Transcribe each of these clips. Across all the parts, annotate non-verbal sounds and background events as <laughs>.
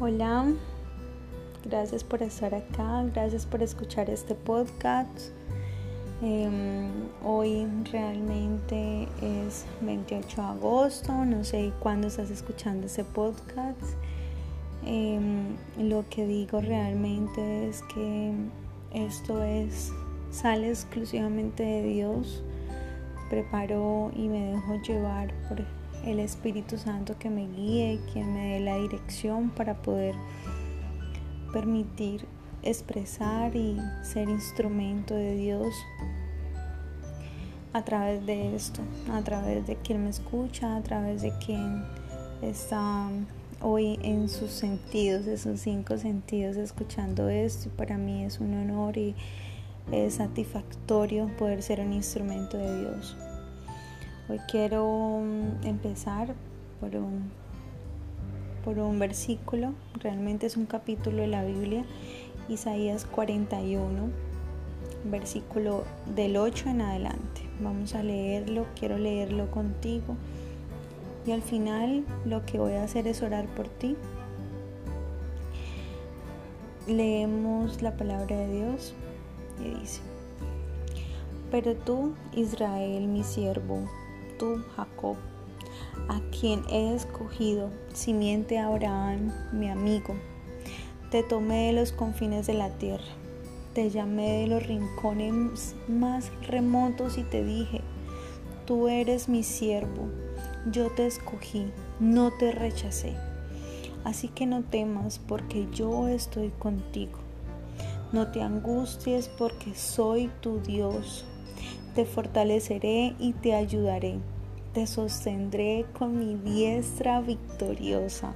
Hola, gracias por estar acá, gracias por escuchar este podcast. Em, hoy realmente es 28 de agosto, no sé cuándo estás escuchando este podcast. Em, lo que digo realmente es que esto es sale exclusivamente de Dios. Preparo y me dejo llevar por el Espíritu Santo que me guíe, que me dé la dirección para poder permitir expresar y ser instrumento de Dios a través de esto, a través de quien me escucha, a través de quien está hoy en sus sentidos, en sus cinco sentidos escuchando esto. Para mí es un honor y es satisfactorio poder ser un instrumento de Dios. Hoy quiero mm, empezar por un, por un versículo, realmente es un capítulo de la Biblia, Isaías 41, versículo del 8 en adelante. Vamos a leerlo, quiero leerlo contigo y al final lo que voy a hacer es orar por ti. Leemos la palabra de Dios y dice, pero tú, Israel, mi siervo, tú, Jacob, a quien he escogido, simiente Abraham, mi amigo. Te tomé de los confines de la tierra, te llamé de los rincones más remotos y te dije, tú eres mi siervo, yo te escogí, no te rechacé. Así que no temas porque yo estoy contigo. No te angusties porque soy tu Dios te fortaleceré y te ayudaré. Te sostendré con mi diestra victoriosa.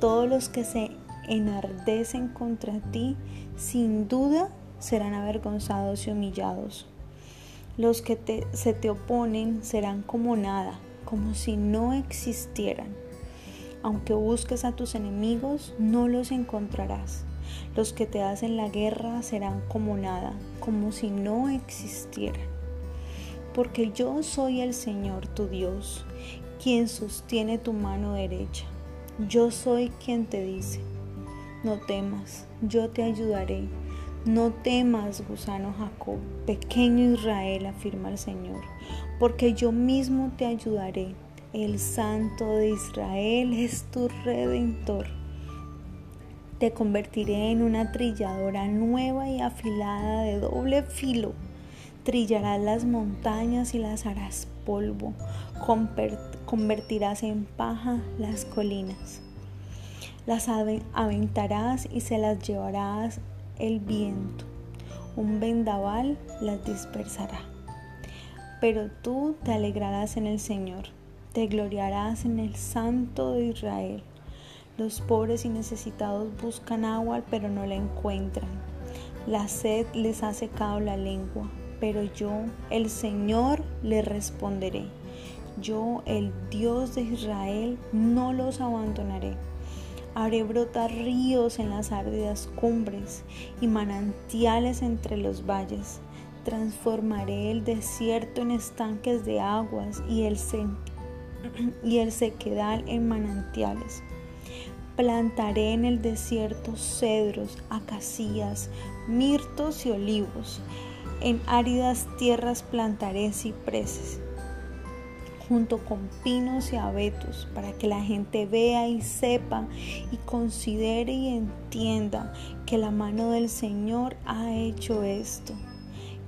Todos los que se enardecen contra ti, sin duda serán avergonzados y humillados. Los que se te oponen serán como nada, como si no existieran. Aunque busques a tus enemigos, no los encontrarás. Los que te hacen la guerra serán como nada, como si no existieran porque yo soy el Señor tu Dios, quien sostiene tu mano derecha. Yo soy quien te dice, no temas, yo te ayudaré. No temas, gusano Jacob, pequeño Israel, afirma el Señor, porque yo mismo te ayudaré. El Santo de Israel es tu redentor. Te convertiré en una trilladora nueva y afilada de doble filo trillarás las montañas y las harás polvo, convertirás en paja las colinas. Las aventarás y se las llevarás el viento. Un vendaval las dispersará. Pero tú te alegrarás en el Señor, te gloriarás en el Santo de Israel. Los pobres y necesitados buscan agua, pero no la encuentran. La sed les ha secado la lengua pero yo, el Señor, le responderé. Yo, el Dios de Israel, no los abandonaré. Haré brotar ríos en las áridas cumbres y manantiales entre los valles. Transformaré el desierto en estanques de aguas y el, <clears throat> y el sequedal en manantiales. Plantaré en el desierto cedros, acacias, mirtos y olivos en áridas tierras plantaré cipreses, junto con pinos y abetos, para que la gente vea y sepa y considere y entienda que la mano del Señor ha hecho esto,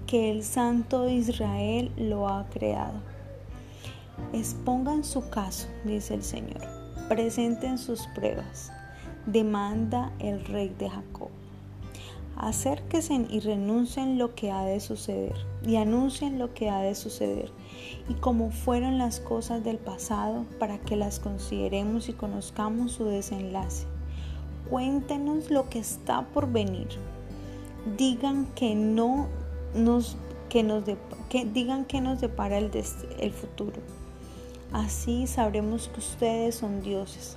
que el Santo de Israel lo ha creado. Expongan su caso, dice el Señor, presenten sus pruebas, demanda el rey de Jacob. Acérquense y renuncien lo que ha de suceder y anuncien lo que ha de suceder y cómo fueron las cosas del pasado para que las consideremos y conozcamos su desenlace. Cuéntenos lo que está por venir. Digan que no nos que nos que digan que nos depara el, el futuro. Así sabremos que ustedes son dioses.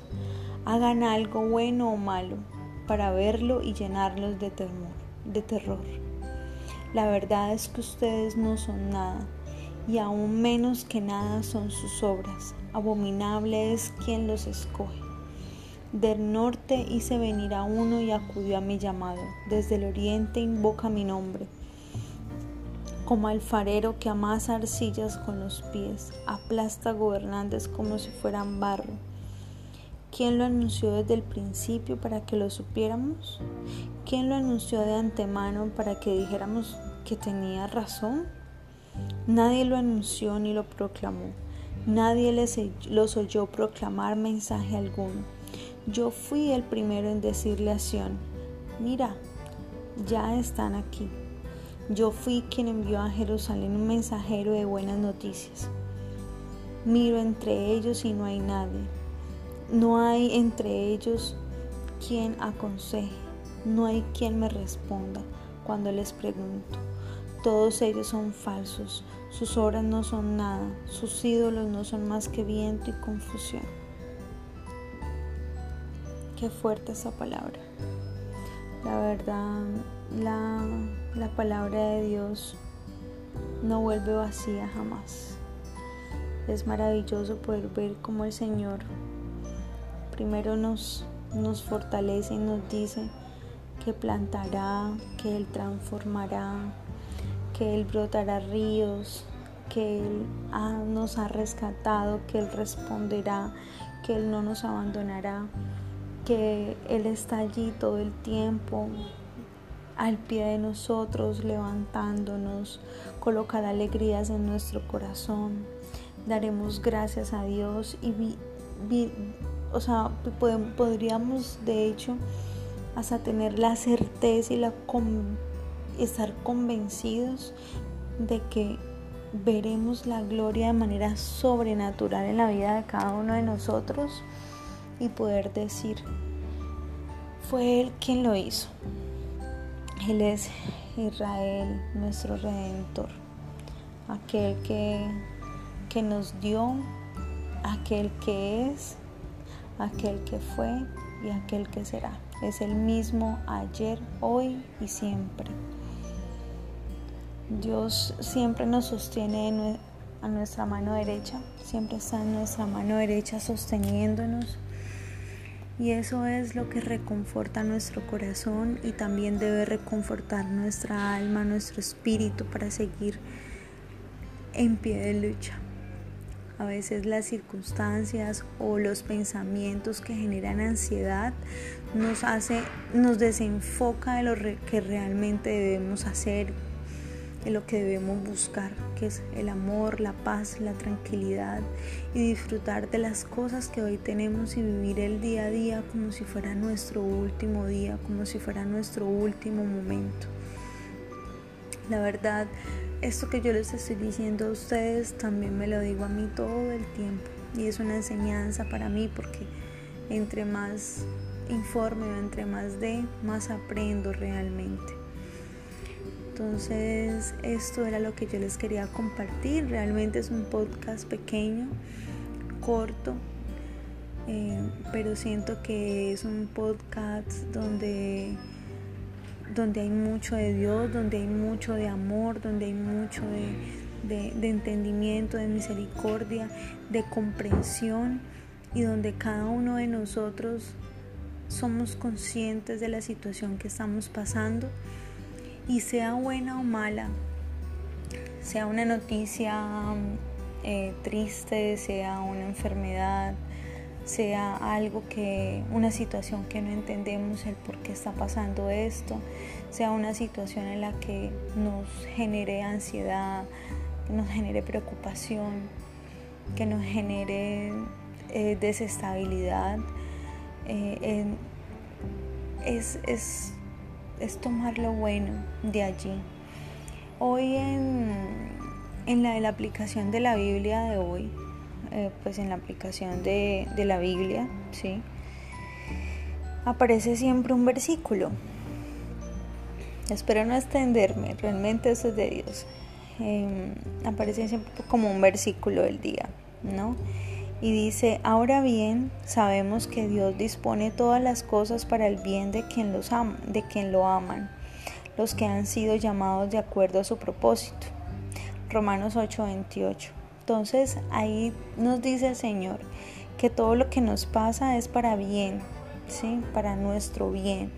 Hagan algo bueno o malo para verlo y llenarlos de temor, de terror. La verdad es que ustedes no son nada, y aún menos que nada son sus obras. Abominable es quien los escoge. Del norte hice venir a uno y acudió a mi llamado. Desde el oriente invoca mi nombre. Como alfarero que amasa arcillas con los pies, aplasta gobernantes como si fueran barro. ¿Quién lo anunció desde el principio para que lo supiéramos? ¿Quién lo anunció de antemano para que dijéramos que tenía razón? Nadie lo anunció ni lo proclamó. Nadie les, los oyó proclamar mensaje alguno. Yo fui el primero en decirle a Sion, mira, ya están aquí. Yo fui quien envió a Jerusalén un mensajero de buenas noticias. Miro entre ellos y no hay nadie. No hay entre ellos quien aconseje. No hay quien me responda cuando les pregunto. Todos ellos son falsos. Sus obras no son nada. Sus ídolos no son más que viento y confusión. Qué fuerte esa palabra. La verdad, la, la palabra de Dios no vuelve vacía jamás. Es maravilloso poder ver cómo el Señor primero nos, nos fortalece y nos dice que plantará, que Él transformará, que Él brotará ríos, que Él nos ha rescatado, que Él responderá, que Él no nos abandonará que Él está allí todo el tiempo, al pie de nosotros, levantándonos, colocará alegrías en nuestro corazón. Daremos gracias a Dios y o sea, podríamos de hecho hasta tener la certeza y estar convencidos de que veremos la gloria de manera sobrenatural en la vida de cada uno de nosotros y poder decir, fue Él quien lo hizo. Él es Israel, nuestro redentor, aquel que, que nos dio, aquel que es, aquel que fue y aquel que será. Es el mismo ayer, hoy y siempre. Dios siempre nos sostiene a nuestra mano derecha, siempre está en nuestra mano derecha sosteniéndonos y eso es lo que reconforta nuestro corazón y también debe reconfortar nuestra alma, nuestro espíritu para seguir en pie de lucha. A veces las circunstancias o los pensamientos que generan ansiedad nos hace, nos desenfoca de lo que realmente debemos hacer en lo que debemos buscar, que es el amor, la paz, la tranquilidad y disfrutar de las cosas que hoy tenemos y vivir el día a día como si fuera nuestro último día, como si fuera nuestro último momento. La verdad, esto que yo les estoy diciendo a ustedes también me lo digo a mí todo el tiempo y es una enseñanza para mí porque entre más informe, entre más de, más aprendo realmente. Entonces esto era lo que yo les quería compartir. Realmente es un podcast pequeño, corto, eh, pero siento que es un podcast donde, donde hay mucho de Dios, donde hay mucho de amor, donde hay mucho de, de entendimiento, de misericordia, de comprensión y donde cada uno de nosotros somos conscientes de la situación que estamos pasando. Y sea buena o mala, sea una noticia eh, triste, sea una enfermedad, sea algo que, una situación que no entendemos el por qué está pasando esto, sea una situación en la que nos genere ansiedad, que nos genere preocupación, que nos genere eh, desestabilidad. Eh, es, es es tomar lo bueno de allí. Hoy en, en la, la, aplicación de la Biblia de hoy, eh, pues en la aplicación de, la Biblia, ¿sí? aparece siempre un versículo. Espero no extenderme, realmente eso es de Dios. Em, aparece siempre como un versículo del día, ¿no? y dice, ahora bien, sabemos que Dios dispone todas las cosas para el bien de quien, los ama, de quien lo aman, los que han sido llamados de acuerdo a su propósito. Romanos 8:28. Entonces ahí nos dice el Señor que todo lo que nos pasa es para bien, ¿sí? Para nuestro bien.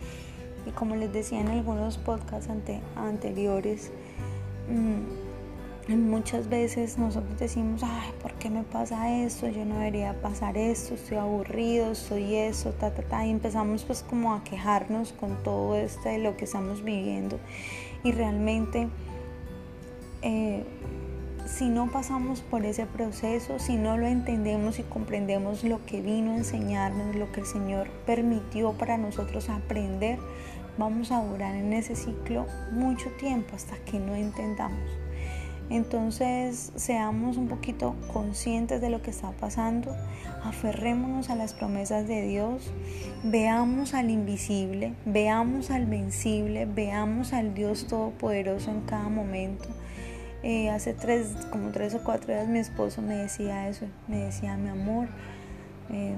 Y como les decía en algunos podcasts anteriores, mm, muchas veces nosotros decimos, ay, ¿por qué me pasa esto? Yo no debería pasar esto, estoy aburrido, soy eso, ta, ta, ta. Y empezamos pues como a quejarnos con todo esto de lo que estamos viviendo. Y realmente... Eh, si no pasamos por ese proceso, si no lo entendemos y comprendemos lo que vino a enseñarnos, lo que el Señor permitió para nosotros aprender, vamos a durar en ese ciclo mucho tiempo hasta que no entendamos. Entonces seamos un poquito conscientes de lo que está pasando, aferrémonos a las promesas de Dios, veamos al invisible, veamos al vencible, veamos al Dios Todopoderoso en cada momento eh, hace tres, como tres o cuatro días mi esposo me decía eso, me decía, mi amor, eh,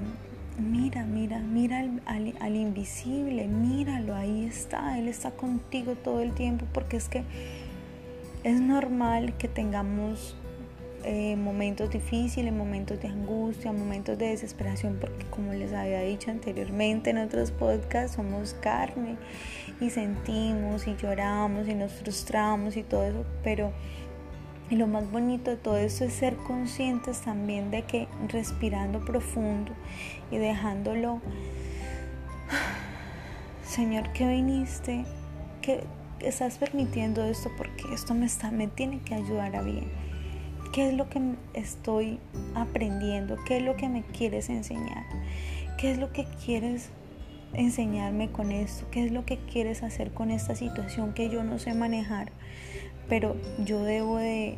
mira, mira, mira al, invisible, míralo, ahí está, Él está contigo todo el tiempo, porque es que es normal que tengamos eh, momentos difíciles, momentos de angustia, momentos de desesperación, porque como les había dicho anteriormente en otros podcasts, somos carne y sentimos y lloramos y nos frustramos y todo eso, pero y lo más bonito de todo esto es ser conscientes también de que respirando profundo y dejándolo, <sighs> Señor, que viniste, que estás permitiendo esto porque esto me está, me tiene que ayudar a bien. ¿Qué es lo que estoy aprendiendo? ¿Qué es lo que me quieres enseñar? ¿Qué es lo que quieres enseñarme con esto? ¿Qué es lo que quieres hacer con esta situación que yo no sé manejar? Pero yo debo de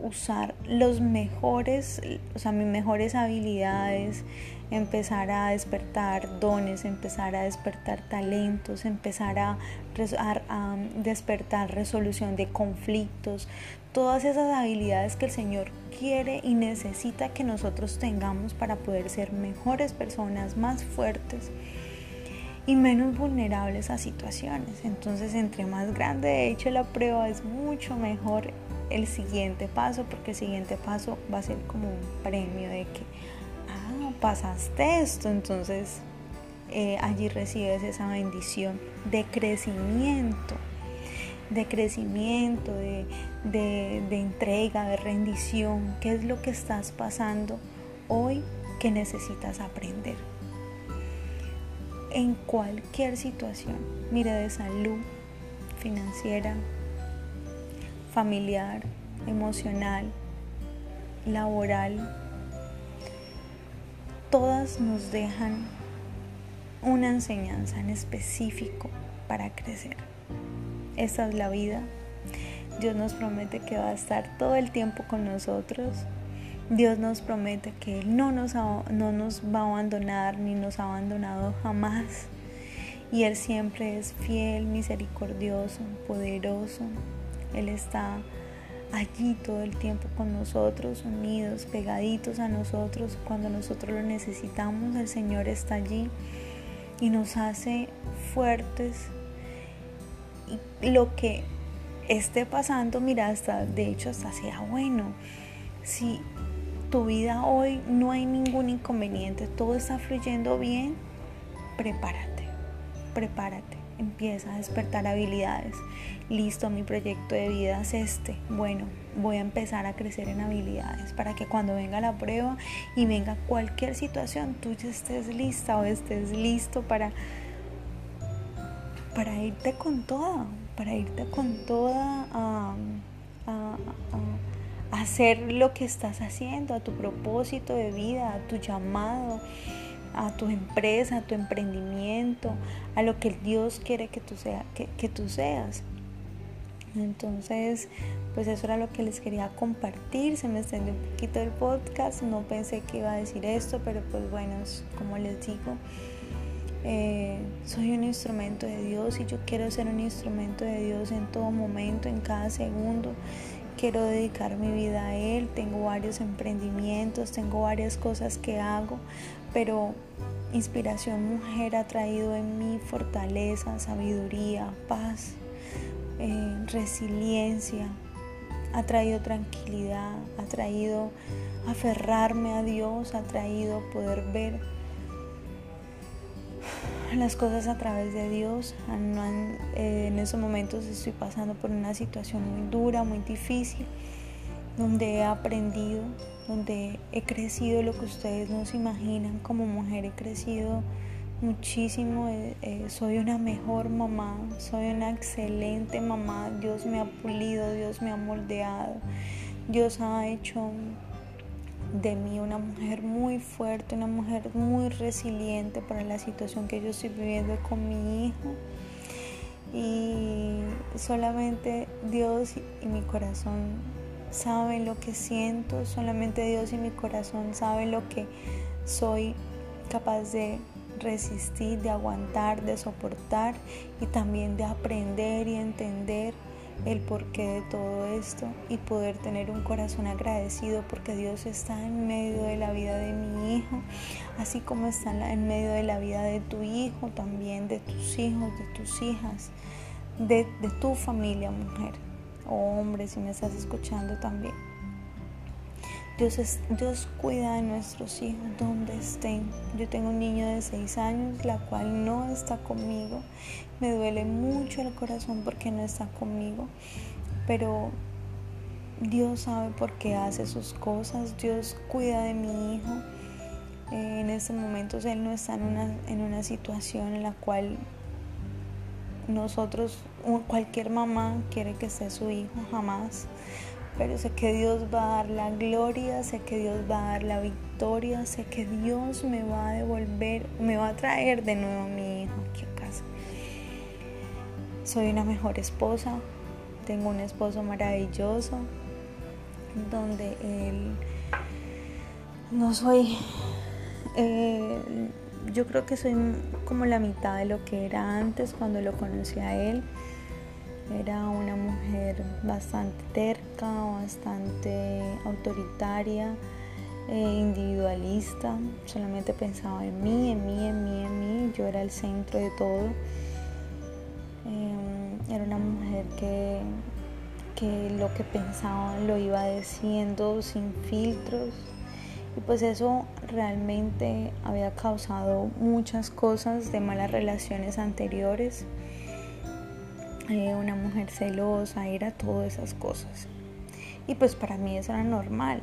usar los mejores, o sea, mis mejores habilidades, empezar a despertar dones, empezar a despertar talentos, empezar a, a, despertar resolución de conflictos, todas esas habilidades que el Señor quiere y necesita que nosotros tengamos para poder ser mejores personas, más fuertes y menos vulnerables a situaciones. Entonces, entre más grande de hecho la prueba es mucho mejor el siguiente paso, porque el siguiente paso va a ser como un premio de que, ah, pasaste esto, entonces eh, allí recibes esa bendición de crecimiento, de crecimiento, de, de entrega, de rendición. ¿Qué es lo que estás pasando hoy que necesitas aprender? En cualquier situación, mire de salud, financiera, familiar, emocional, laboral, todas nos dejan una enseñanza en específico para crecer. Esta es la vida. Dios nos promete que va a estar todo el tiempo con nosotros Dios nos promete que Él no nos, no nos va a abandonar ni nos ha abandonado jamás. Y Él siempre es fiel, misericordioso, poderoso. Él está allí todo el tiempo con nosotros, unidos, pegaditos a nosotros. Cuando nosotros lo necesitamos, el Señor está allí y nos hace fuertes. Y lo que esté pasando, mira, hasta de hecho hasta sea bueno. Tu vida hoy no hay ningún inconveniente, todo está fluyendo bien, prepárate, prepárate, empieza a despertar habilidades. Listo, mi proyecto de vida es este. Bueno, voy a empezar a crecer en habilidades para que cuando venga la prueba y venga cualquier situación, tú ya estés lista o estés listo para, para irte con toda, para irte con toda a hacer lo que estás haciendo, a tu propósito de vida, a tu llamado, a tu empresa, a tu emprendimiento, a lo que Dios quiere que tú, sea, que, tú seas. Entonces, pues eso era lo que les quería compartir. Se me extendió un poquito el podcast. No pensé que iba a decir esto, pero pues bueno, como les digo, eh, soy un instrumento de Dios y yo quiero ser un instrumento de Dios en todo momento, en cada segundo quiero dedicar mi vida a Él, tengo varios emprendimientos, tengo varias cosas que hago, pero Inspiración Mujer ha traído en mí fortaleza, sabiduría, paz, eh, resiliencia, ha traído tranquilidad, ha traído aferrarme a Dios, ha traído poder ver <laughs> las cosas a través de Dios. Eh, en esos momentos estoy pasando por una situación muy dura, muy difícil, donde he aprendido, donde he crecido lo que ustedes no se imaginan. Como mujer he crecido muchísimo. Eh, eh, soy una mejor mamá, soy una excelente mamá. Dios me ha pulido, Dios me ha moldeado. Dios ha hecho de mí una mujer muy fuerte, una mujer muy resiliente para la situación que yo estoy viviendo con mi hijo. Y solamente Dios y mi corazón saben lo que siento, solamente Dios y mi corazón saben lo que soy capaz de resistir, de aguantar, de soportar y también de aprender y entender el porqué de todo esto y poder tener un corazón agradecido porque Dios está en medio de la vida de mi hijo, así como está en medio de la vida de tu hijo, también de tus hijos, de tus hijas, de, tu familia mujer o hombre si me estás escuchando también. Dios, Dios cuida de nuestros hijos donde estén. Yo tengo un niño de 6 años, la cual no está conmigo. Me duele mucho el corazón porque no está conmigo. Pero Dios sabe por qué hace sus cosas. Dios cuida de mi hijo. Eh, en estos momentos él no está en una, en una situación en la cual nosotros, cualquier mamá quiere que esté su hijo, jamás pero sé que Dios va a dar la gloria, sé que Dios va a dar la victoria, sé que Dios me va a devolver, me va a traer de nuevo a mi hijo aquí a casa. Soy una mejor esposa, tengo un esposo maravilloso, donde él no soy, eh, yo creo que soy como la mitad de lo que era antes cuando lo conocí a él era una mujer bastante terca, bastante autoritaria, eh, individualista, solamente pensaba en mí, en mí, en mí, en mí, yo era el centro de todo. Eh, era una mujer que, que lo que pensaba lo iba diciendo sin filtros. Y pues eso realmente había causado muchas cosas de malas relaciones anteriores una mujer celosa, era todas esas cosas. Y pues para mí eso era normal,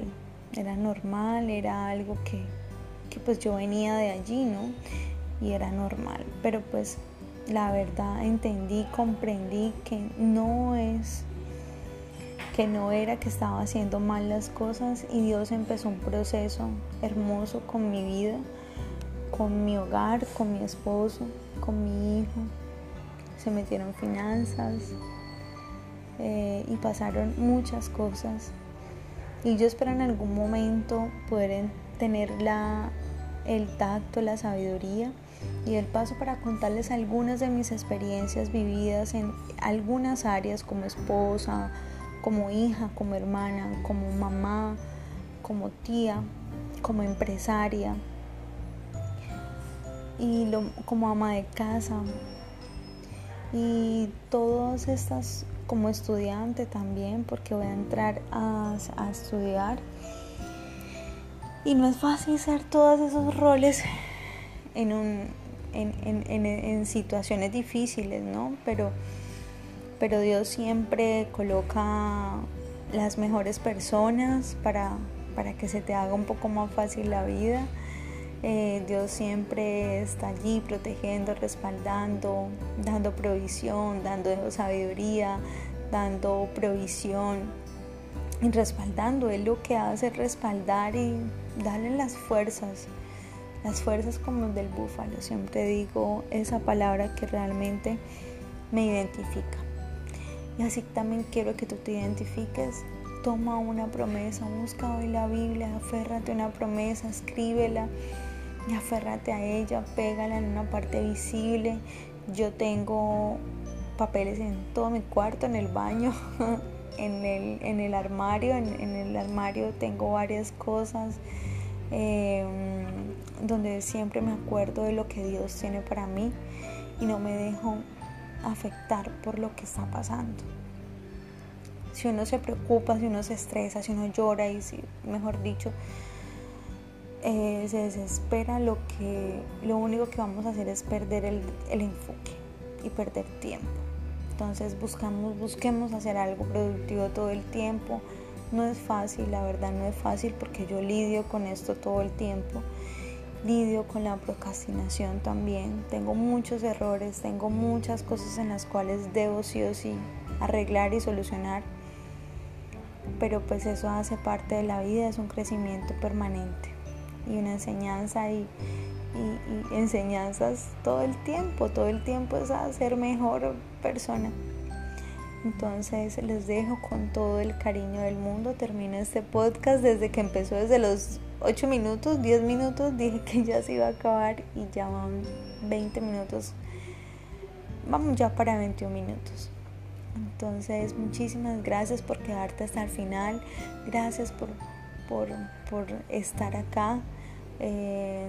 era normal, era algo que, que pues yo venía de allí, ¿no? Y era normal, pero pues la verdad entendí, comprendí que no es que no era que estaba haciendo mal las cosas y Dios empezó un proceso hermoso con mi vida, con mi hogar, con mi esposo, con mi hijo, se metieron finanzas eh, y pasaron muchas cosas. Y yo espero en algún momento poder tener la, el tacto, la sabiduría y el paso para contarles algunas de mis experiencias vividas en algunas áreas como esposa, como hija, como hermana, como mamá, como tía, como empresaria y como ama de casa, y todas estas como estudiante también porque voy a entrar a, estudiar y no es fácil ser todos esos roles en, un, en, situaciones difíciles, ¿no? Pero, pero Dios siempre coloca las mejores personas para, para que se te haga un poco más fácil la vida eh, Dios siempre está allí protegiendo, respaldando, dando provisión, dando sabiduría, dando provisión y respaldando. Él lo que hace es respaldar y darle las fuerzas, las fuerzas como del búfalo. Siempre digo esa palabra que realmente me identifica. Y así también quiero que tú te identifiques. Toma una promesa, busca hoy la Biblia, aférrate a una promesa, escríbela aférrate a ella, pégala en una parte visible. Yo tengo papeles en todo mi cuarto, en el baño, <laughs> en, el, en el armario. En, el armario tengo varias cosas em, donde siempre me acuerdo de lo que Dios tiene para mí y no me dejo afectar por lo que está pasando. Si uno se preocupa, si uno se estresa, si uno llora y si, mejor dicho, eh, se desespera, lo, que, lo único que vamos a hacer es perder el, enfoque y perder tiempo. Entonces buscamos, busquemos hacer algo productivo todo el tiempo. No es fácil, la verdad no es fácil porque yo lidio con esto todo el tiempo. Lidio con la procrastinación también. Tengo muchos errores, tengo muchas cosas en las cuales debo sí o sí arreglar y solucionar. Pero pues eso hace parte de la vida, es un crecimiento permanente y una enseñanza y, enseñanzas todo el tiempo, todo el tiempo es a ser mejor persona. Entonces les dejo con todo el cariño del mundo. Termino este podcast desde que empezó, desde los 8 minutos, 10 minutos. Dije que ya se iba a acabar y ya van 20 minutos. Vamos ya para 21 minutos. Entonces muchísimas gracias por quedarte hasta el final. Gracias por, por, por estar acá. Eh,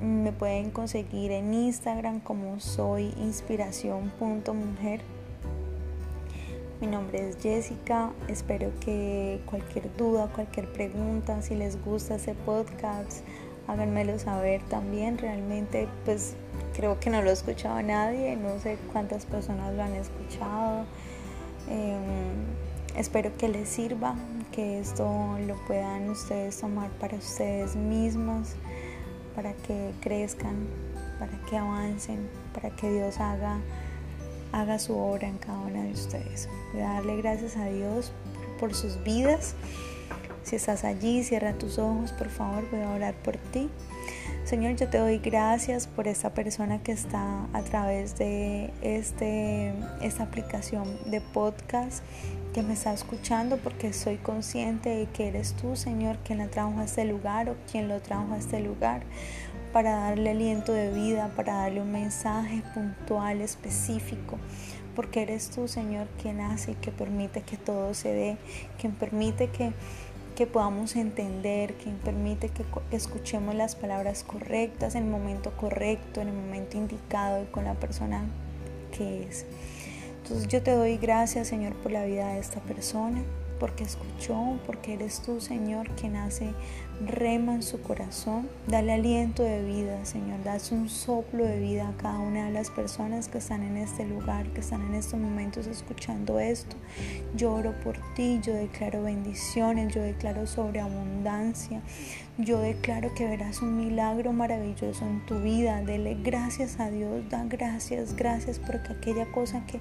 me pueden conseguir en Instagram como soy inspiración.mujer. Mi nombre es Jessica. Espero que cualquier duda, cualquier pregunta, si les gusta ese podcast, háganmelo saber también. Realmente, pues creo que no lo ha escuchado nadie. No sé cuántas personas lo han escuchado. Em, espero que les sirva, que esto lo puedan ustedes tomar para ustedes mismos para que crezcan, para que avancen, para que Dios haga, haga su obra en cada una de ustedes. Voy a darle gracias a Dios por sus vidas. Si estás allí, cierra tus ojos, por favor, voy a orar por ti. Señor, yo te doy gracias por esta persona que está a través de este, esta aplicación de podcast que me está escuchando porque soy consciente de que eres tú, Señor, quien la trajo a este lugar o quien lo trajo a este lugar para darle aliento de vida, para darle un mensaje puntual, específico, porque eres tú, Señor, quien hace y que permite que todo se dé, quien permite que, que podamos entender, quien permite que escuchemos las palabras correctas en el momento correcto, en el momento indicado y con la persona que es. Entonces yo te doy gracias, Señor, por la vida de esta persona, porque escuchó, porque eres tú, Señor, quien hace rema en su corazón. Dale aliento de vida, Señor. Dale un soplo de vida a cada una de las personas que están en este lugar, que están en estos momentos escuchando esto. Yo oro por ti, yo declaro bendiciones, yo declaro sobreabundancia. Yo declaro que verás un milagro maravilloso en tu vida. Dele gracias a Dios, da gracias, gracias porque aquella cosa que...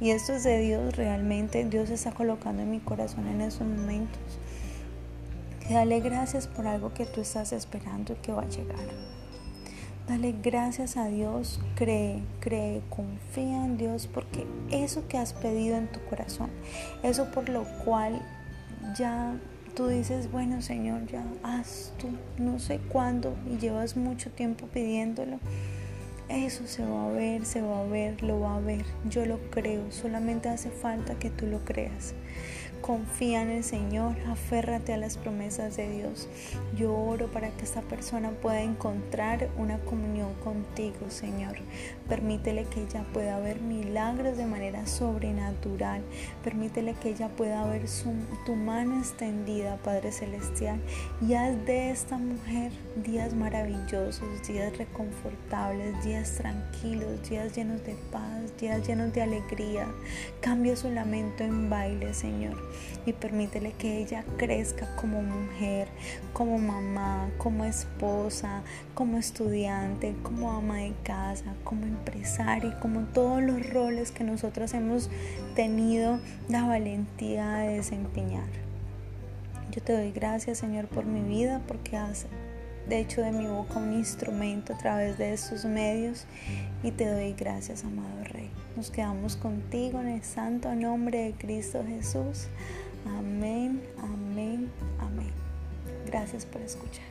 Y esto es de Dios realmente, Dios está colocando en mi corazón en estos momentos. Dale gracias por algo que tú estás esperando y que va a llegar. Dale gracias a Dios, cree, cree, confía en Dios porque eso que has pedido en tu corazón, eso por lo cual ya tú dices, bueno Señor, ya haz tú, no sé cuándo y llevas mucho tiempo pidiéndolo, eso se va a ver, se va a ver, lo va a ver, yo lo creo, solamente hace falta que tú lo creas. Confía en el Señor, aférrate a las promesas de Dios. Yo oro para que esta persona pueda encontrar una comunión contigo, Señor. Permítele que ella pueda ver milagros de manera sobrenatural. Permítele que ella pueda ver tu mano extendida, Padre Celestial. Y haz de esta mujer días maravillosos, días reconfortables, días tranquilos, días llenos de paz, días llenos de alegría. Cambia su lamento en baile, Señor y permítele que ella crezca como mujer, como mamá, como esposa, como estudiante, como ama de casa, como empresaria, como todos los roles que nosotros hemos tenido la valentía de desempeñar. Yo te doy gracias, Señor, por mi vida, porque has hecho de mi boca un instrumento a través de estos medios y te doy gracias, amado Rey. Nos quedamos contigo en el santo nombre de Cristo Jesús. Amén, amén, amén. Gracias por escuchar.